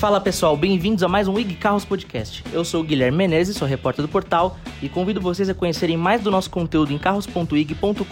Fala pessoal, bem-vindos a mais um IG Carros Podcast. Eu sou o Guilherme Menezes, sou repórter do portal e convido vocês a conhecerem mais do nosso conteúdo em carros.ig.com.br.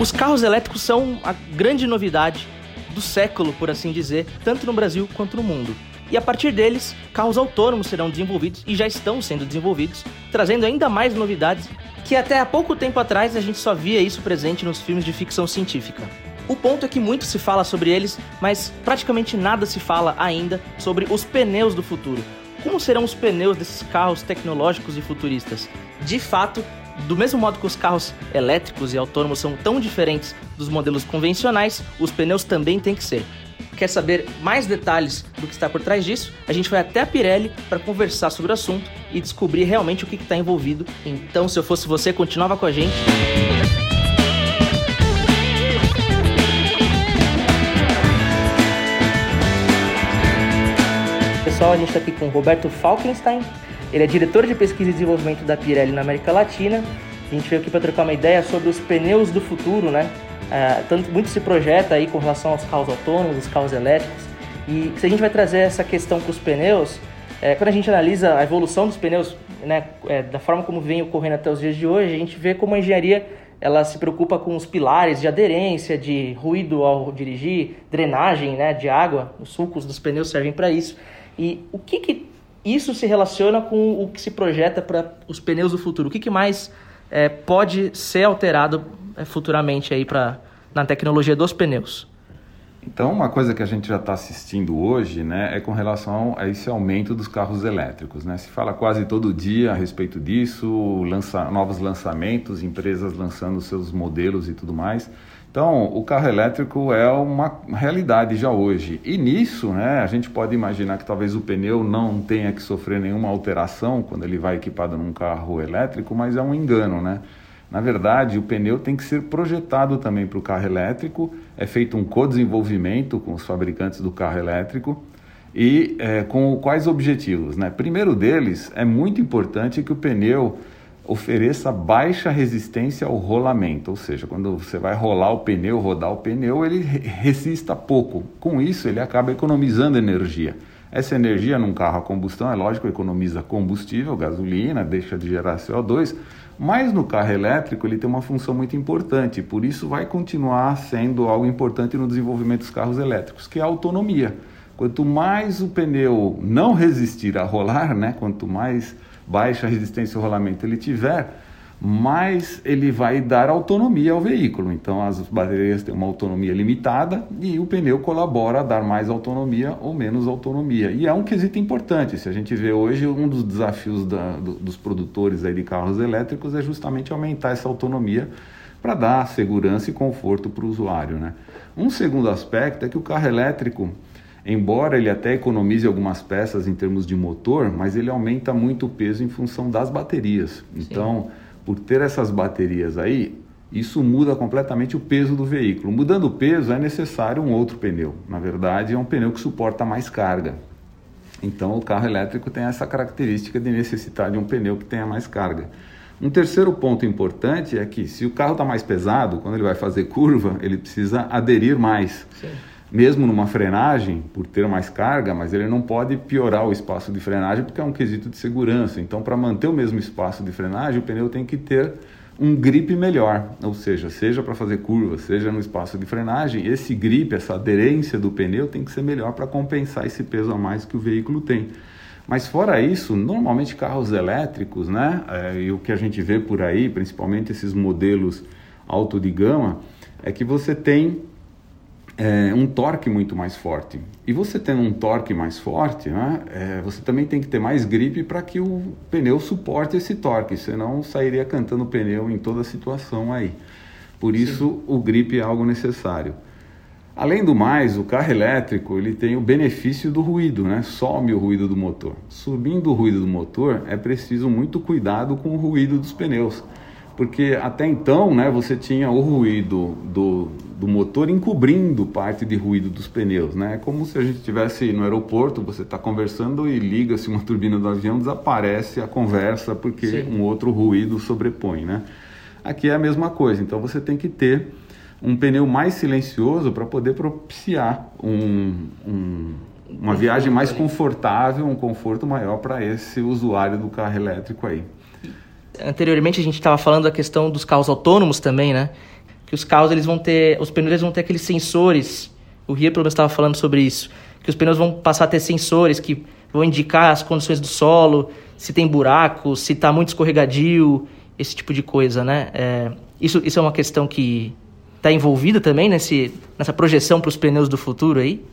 Os carros elétricos são a grande novidade do século, por assim dizer, tanto no Brasil quanto no mundo. E a partir deles, carros autônomos serão desenvolvidos e já estão sendo desenvolvidos, trazendo ainda mais novidades que até há pouco tempo atrás a gente só via isso presente nos filmes de ficção científica. O ponto é que muito se fala sobre eles, mas praticamente nada se fala ainda sobre os pneus do futuro. Como serão os pneus desses carros tecnológicos e futuristas? De fato, do mesmo modo que os carros elétricos e autônomos são tão diferentes dos modelos convencionais, os pneus também têm que ser. Quer saber mais detalhes do que está por trás disso? A gente vai até a Pirelli para conversar sobre o assunto e descobrir realmente o que está envolvido. Então, se eu fosse você, continuava com a gente. Pessoal, a gente está aqui com Roberto Falkenstein. Ele é diretor de pesquisa e desenvolvimento da Pirelli na América Latina. A gente veio aqui para trocar uma ideia sobre os pneus do futuro, né? É, tanto muito se projeta aí com relação aos carros autônomos, os carros elétricos. E se a gente vai trazer essa questão para os pneus, é, quando a gente analisa a evolução dos pneus, né, é, da forma como vem ocorrendo até os dias de hoje, a gente vê como a engenharia ela se preocupa com os pilares de aderência, de ruído ao dirigir, drenagem né, de água. Os sulcos dos pneus servem para isso. E o que, que isso se relaciona com o que se projeta para os pneus do futuro? O que, que mais é, pode ser alterado é, futuramente aí para na tecnologia dos pneus? Então, uma coisa que a gente já está assistindo hoje né, é com relação a esse aumento dos carros elétricos. Né? Se fala quase todo dia a respeito disso, lança, novos lançamentos, empresas lançando seus modelos e tudo mais. Então, o carro elétrico é uma realidade já hoje. E nisso, né, a gente pode imaginar que talvez o pneu não tenha que sofrer nenhuma alteração quando ele vai equipado num carro elétrico, mas é um engano, né? Na verdade, o pneu tem que ser projetado também para o carro elétrico, é feito um co-desenvolvimento com os fabricantes do carro elétrico e é, com quais objetivos? Né? Primeiro deles, é muito importante que o pneu ofereça baixa resistência ao rolamento, ou seja, quando você vai rolar o pneu, rodar o pneu, ele resista pouco. Com isso, ele acaba economizando energia. Essa energia num carro a combustão, é lógico, economiza combustível, gasolina, deixa de gerar CO2, mas no carro elétrico ele tem uma função muito importante, por isso vai continuar sendo algo importante no desenvolvimento dos carros elétricos, que é a autonomia. Quanto mais o pneu não resistir a rolar, né, quanto mais baixa resistência ao rolamento ele tiver, mais ele vai dar autonomia ao veículo. Então as baterias têm uma autonomia limitada e o pneu colabora a dar mais autonomia ou menos autonomia. E é um quesito importante. Se a gente vê hoje, um dos desafios da, do, dos produtores aí de carros elétricos é justamente aumentar essa autonomia para dar segurança e conforto para o usuário. Né? Um segundo aspecto é que o carro elétrico Embora ele até economize algumas peças em termos de motor, mas ele aumenta muito o peso em função das baterias. Então, Sim. por ter essas baterias aí, isso muda completamente o peso do veículo. Mudando o peso, é necessário um outro pneu. Na verdade, é um pneu que suporta mais carga. Então, o carro elétrico tem essa característica de necessitar de um pneu que tenha mais carga. Um terceiro ponto importante é que, se o carro está mais pesado, quando ele vai fazer curva, ele precisa aderir mais. Sim mesmo numa frenagem, por ter mais carga, mas ele não pode piorar o espaço de frenagem porque é um quesito de segurança. Então, para manter o mesmo espaço de frenagem, o pneu tem que ter um grip melhor, ou seja, seja para fazer curva, seja no espaço de frenagem, esse grip, essa aderência do pneu tem que ser melhor para compensar esse peso a mais que o veículo tem. Mas fora isso, normalmente carros elétricos, né, é, e o que a gente vê por aí, principalmente esses modelos alto de gama, é que você tem é, um torque muito mais forte. E você tendo um torque mais forte, né, é, você também tem que ter mais gripe para que o pneu suporte esse torque, senão sairia cantando o pneu em toda situação aí. Por isso, Sim. o gripe é algo necessário. Além do mais, o carro elétrico ele tem o benefício do ruído, né? some o ruído do motor. Subindo o ruído do motor, é preciso muito cuidado com o ruído dos pneus porque até então né, você tinha o ruído do, do motor encobrindo parte de ruído dos pneus. Né? É como se a gente estivesse no aeroporto, você está conversando e liga-se uma turbina do avião, desaparece a conversa porque Sim. um outro ruído sobrepõe. Né? Aqui é a mesma coisa, então você tem que ter um pneu mais silencioso para poder propiciar um, um, uma viagem mais confortável, um conforto maior para esse usuário do carro elétrico aí. Anteriormente a gente estava falando da questão dos carros autônomos também, né? Que os carros eles vão ter, os pneus vão ter aqueles sensores. O Ria pelo menos estava falando sobre isso, que os pneus vão passar a ter sensores que vão indicar as condições do solo, se tem buraco, se está muito escorregadio, esse tipo de coisa, né? É, isso, isso é uma questão que está envolvida também nesse, nessa projeção para os pneus do futuro aí?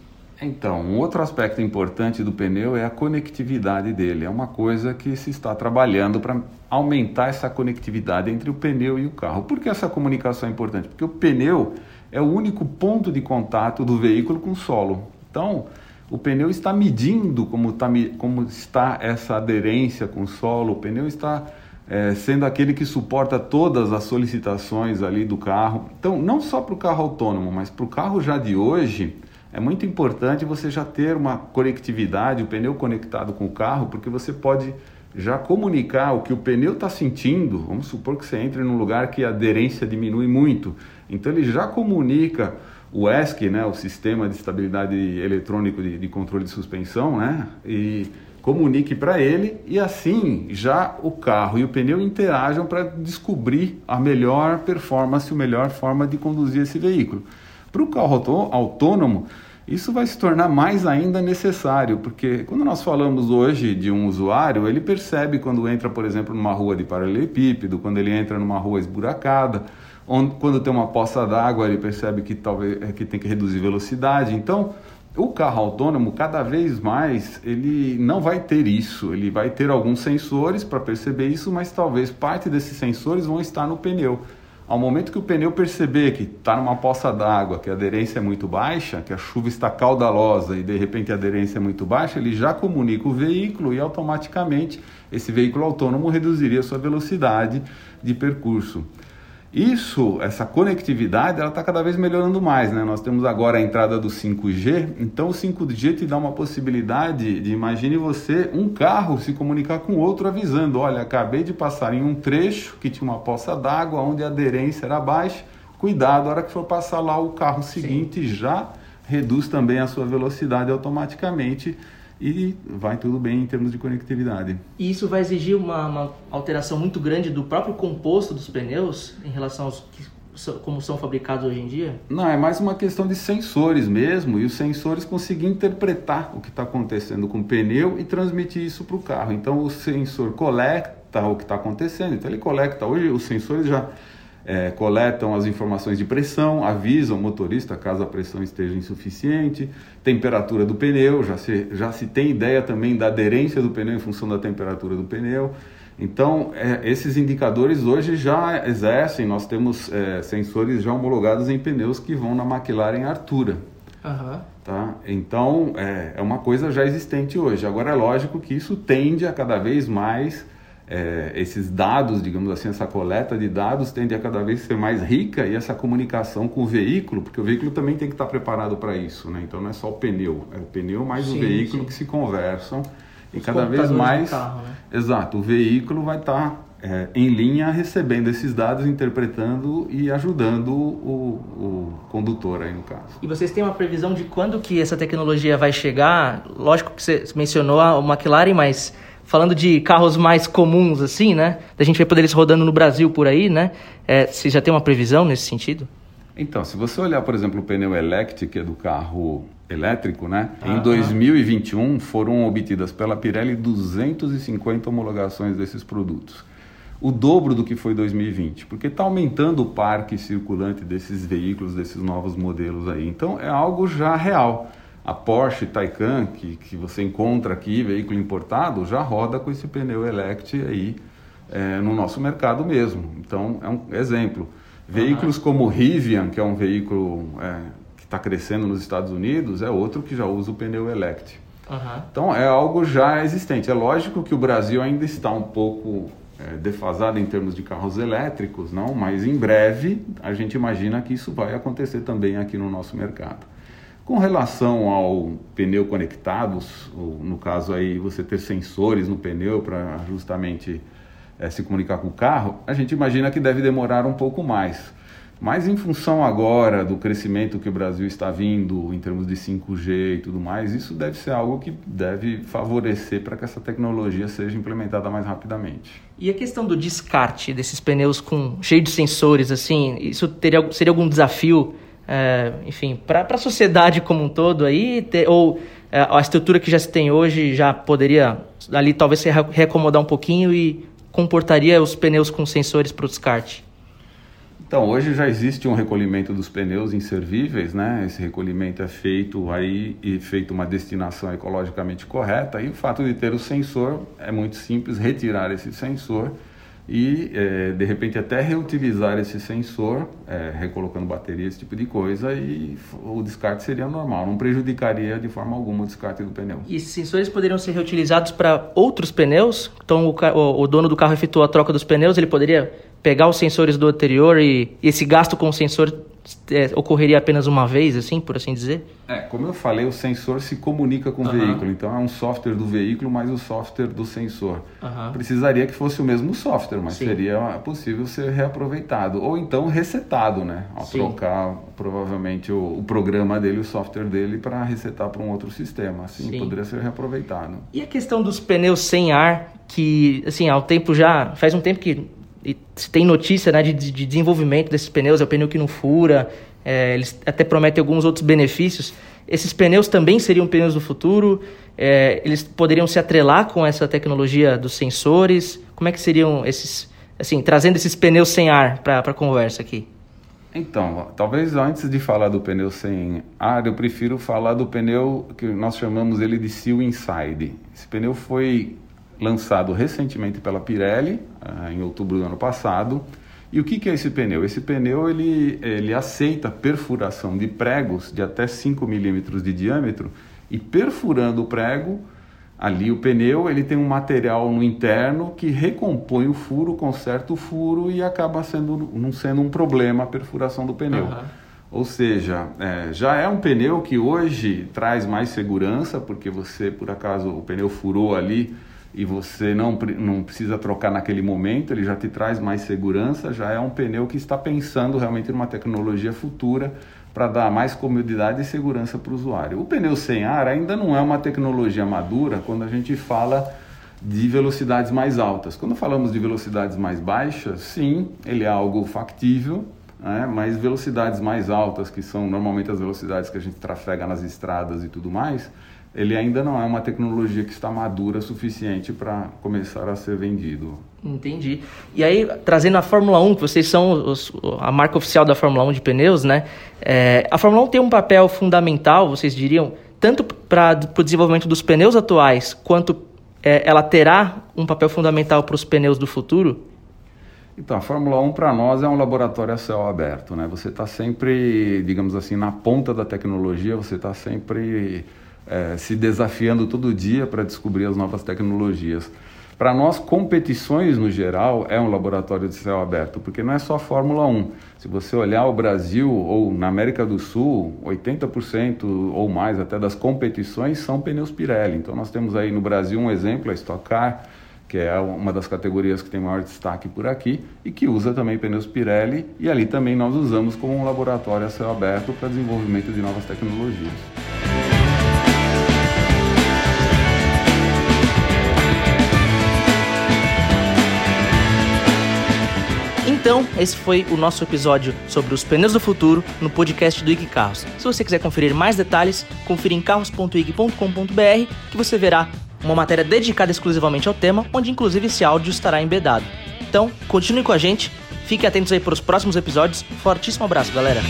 Então, um outro aspecto importante do pneu é a conectividade dele. É uma coisa que se está trabalhando para aumentar essa conectividade entre o pneu e o carro. Por que essa comunicação é importante? Porque o pneu é o único ponto de contato do veículo com o solo. Então, o pneu está medindo como, está como está essa aderência com o solo, o pneu está é, sendo aquele que suporta todas as solicitações ali do carro. Então, não só para o carro autônomo, mas para o carro já de hoje, é muito importante você já ter uma conectividade, o pneu conectado com o carro, porque você pode já comunicar o que o pneu está sentindo. Vamos supor que você entre num lugar que a aderência diminui muito. Então ele já comunica o ESC, né, o Sistema de Estabilidade Eletrônico de, de Controle de Suspensão, né, e comunique para ele e assim já o carro e o pneu interajam para descobrir a melhor performance, a melhor forma de conduzir esse veículo. Para o carro autônomo, isso vai se tornar mais ainda necessário, porque quando nós falamos hoje de um usuário, ele percebe quando entra, por exemplo, numa rua de paralelepípedo, quando ele entra numa rua esburacada, onde, quando tem uma poça d'água, ele percebe que talvez é, que tem que reduzir velocidade. Então, o carro autônomo, cada vez mais, ele não vai ter isso. Ele vai ter alguns sensores para perceber isso, mas talvez parte desses sensores vão estar no pneu. Ao momento que o pneu perceber que está numa poça d'água, que a aderência é muito baixa, que a chuva está caudalosa e de repente a aderência é muito baixa, ele já comunica o veículo e automaticamente esse veículo autônomo reduziria sua velocidade de percurso. Isso, essa conectividade, ela está cada vez melhorando mais, né? Nós temos agora a entrada do 5G, então o 5G te dá uma possibilidade de, imagine você, um carro se comunicar com outro avisando, olha, acabei de passar em um trecho que tinha uma poça d'água onde a aderência era baixa, cuidado, a hora que for passar lá o carro seguinte Sim. já reduz também a sua velocidade automaticamente e vai tudo bem em termos de conectividade. E isso vai exigir uma, uma alteração muito grande do próprio composto dos pneus em relação aos que como são fabricados hoje em dia? Não, é mais uma questão de sensores mesmo, e os sensores conseguem interpretar o que está acontecendo com o pneu e transmitir isso para o carro. Então o sensor coleta o que está acontecendo, então ele coleta, hoje os sensores já é, coletam as informações de pressão, avisam o motorista caso a pressão esteja insuficiente, temperatura do pneu, já se, já se tem ideia também da aderência do pneu em função da temperatura do pneu. Então, é, esses indicadores hoje já exercem, nós temos é, sensores já homologados em pneus que vão na McLaren Artura. Uhum. Tá? Então, é, é uma coisa já existente hoje. Agora, é lógico que isso tende a cada vez mais é, esses dados, digamos assim, essa coleta de dados tende a cada vez ser mais rica e essa comunicação com o veículo, porque o veículo também tem que estar preparado para isso, né? Então não é só o pneu, é o pneu mais sim, o veículo sim. que se conversam e Os cada vez mais, carro, né? exato, o veículo vai estar é, em linha recebendo esses dados, interpretando e ajudando o, o, condutor aí no caso. E vocês têm uma previsão de quando que essa tecnologia vai chegar? Lógico que você mencionou a McLaren, mas falando de carros mais comuns, assim, né? Da gente ver poder eles rodando no Brasil por aí, né? É, você já tem uma previsão nesse sentido? Então, se você olhar, por exemplo, o pneu que é do carro elétrico, né? Em 2021 foram obtidas pela Pirelli 250 homologações desses produtos. O dobro do que foi 2020, porque está aumentando o parque circulante desses veículos, desses novos modelos aí. Então é algo já real. A Porsche Taycan, que, que você encontra aqui, veículo importado, já roda com esse pneu Elect aí é, no nosso mercado mesmo. Então, é um exemplo. Veículos uhum. como o Rivian, que é um veículo é, que está crescendo nos Estados Unidos, é outro que já usa o pneu Elect. Uhum. Então, é algo já existente. É lógico que o Brasil ainda está um pouco é, defasado em termos de carros elétricos, não, mas em breve a gente imagina que isso vai acontecer também aqui no nosso mercado. Com relação ao pneu conectado, no caso aí você ter sensores no pneu para justamente é, se comunicar com o carro, a gente imagina que deve demorar um pouco mais. Mas em função agora do crescimento que o Brasil está vindo em termos de 5G e tudo mais, isso deve ser algo que deve favorecer para que essa tecnologia seja implementada mais rapidamente. E a questão do descarte desses pneus com cheio de sensores, assim, isso teria, seria algum desafio, é, enfim, para a sociedade como um todo aí, ter, ou é, a estrutura que já se tem hoje já poderia ali talvez se reacomodar um pouquinho e comportaria os pneus com sensores para o descarte? Então, hoje já existe um recolhimento dos pneus inservíveis, né? Esse recolhimento é feito aí e feito uma destinação ecologicamente correta. E o fato de ter o sensor é muito simples, retirar esse sensor e é, de repente até reutilizar esse sensor, é, recolocando bateria, esse tipo de coisa, e o descarte seria normal, não prejudicaria de forma alguma o descarte do pneu. E esses sensores poderiam ser reutilizados para outros pneus? Então o, o, dono do carro efetuou a troca dos pneus, ele poderia pegar os sensores do anterior e, e esse gasto com o sensor é, ocorreria apenas uma vez, assim, por assim dizer? É, como eu falei, o sensor se comunica com o veículo, então é um software do veículo mais o software do sensor. Precisaria que fosse o mesmo software, mas Sim. seria possível ser reaproveitado ou então resetado, né? Ao Sim. trocar provavelmente o, o, programa dele, o software dele para resetar para um outro sistema, assim Sim. poderia ser reaproveitado. E a questão dos pneus sem ar, que assim, há um tempo já, faz um tempo que e se tem notícia né, de, de, desenvolvimento desses pneus, é o pneu que não fura, é, eles até prometem alguns outros benefícios. Esses pneus também seriam pneus do futuro? É, eles poderiam se atrelar com essa tecnologia dos sensores? Como é que seriam esses, assim, trazendo esses pneus sem ar para a conversa aqui? Então, talvez antes de falar do pneu sem ar, eu prefiro falar do pneu que nós chamamos ele de Seal Inside. Esse pneu foi lançado recentemente pela Pirelli, uh, em outubro do ano passado. E o que, que é esse pneu? Esse pneu ele, ele aceita perfuração de pregos de até 5 milímetros de diâmetro e perfurando o prego, ali o pneu ele tem um material no interno que recompõe o furo, conserta o furo e acaba sendo, não sendo um problema a perfuração do pneu. Uhum. Ou seja, é, já é um pneu que hoje traz mais segurança, porque você, por acaso, o pneu furou ali, e você não, não precisa trocar naquele momento, ele já te traz mais segurança, já é um pneu que está pensando realmente numa tecnologia futura para dar mais comodidade e segurança para o usuário. O pneu sem ar ainda não é uma tecnologia madura quando a gente fala de velocidades mais altas. Quando falamos de velocidades mais baixas, sim, ele é algo factível, né? mas velocidades mais altas, que são normalmente as velocidades que a gente trafega nas estradas e tudo mais, ele ainda não é uma tecnologia que está madura suficiente para começar a ser vendido. Entendi. E aí, trazendo a Fórmula 1, que vocês são os, a marca oficial da Fórmula 1 de pneus, né? É, a Fórmula 1 tem um papel fundamental, vocês diriam, tanto para o desenvolvimento dos pneus atuais, quanto é, ela terá um papel fundamental para os pneus do futuro? Então, a Fórmula 1 para nós é um laboratório a céu aberto, né? Você está sempre, digamos assim, na ponta da tecnologia, você está sempre é, se desafiando todo dia para descobrir as novas tecnologias. Para nós, competições no geral é um laboratório de céu aberto, porque não é só a Fórmula 1. Se você olhar o Brasil ou na América do Sul, 80% ou mais até das competições são pneus Pirelli. Então nós temos aí no Brasil um exemplo, a Stock Car, que é uma das categorias que tem maior destaque por aqui e que usa também pneus Pirelli e ali também nós usamos como um laboratório a céu aberto para desenvolvimento de novas tecnologias. Então, esse foi o nosso episódio sobre os pneus do futuro no podcast do IG Carros. Se você quiser conferir mais detalhes, confira em carros.ig.com.br que você verá uma matéria dedicada exclusivamente ao tema, onde inclusive esse áudio estará embedado. Então, continue com a gente, fique atentos aí para os próximos episódios. Fortíssimo abraço, galera!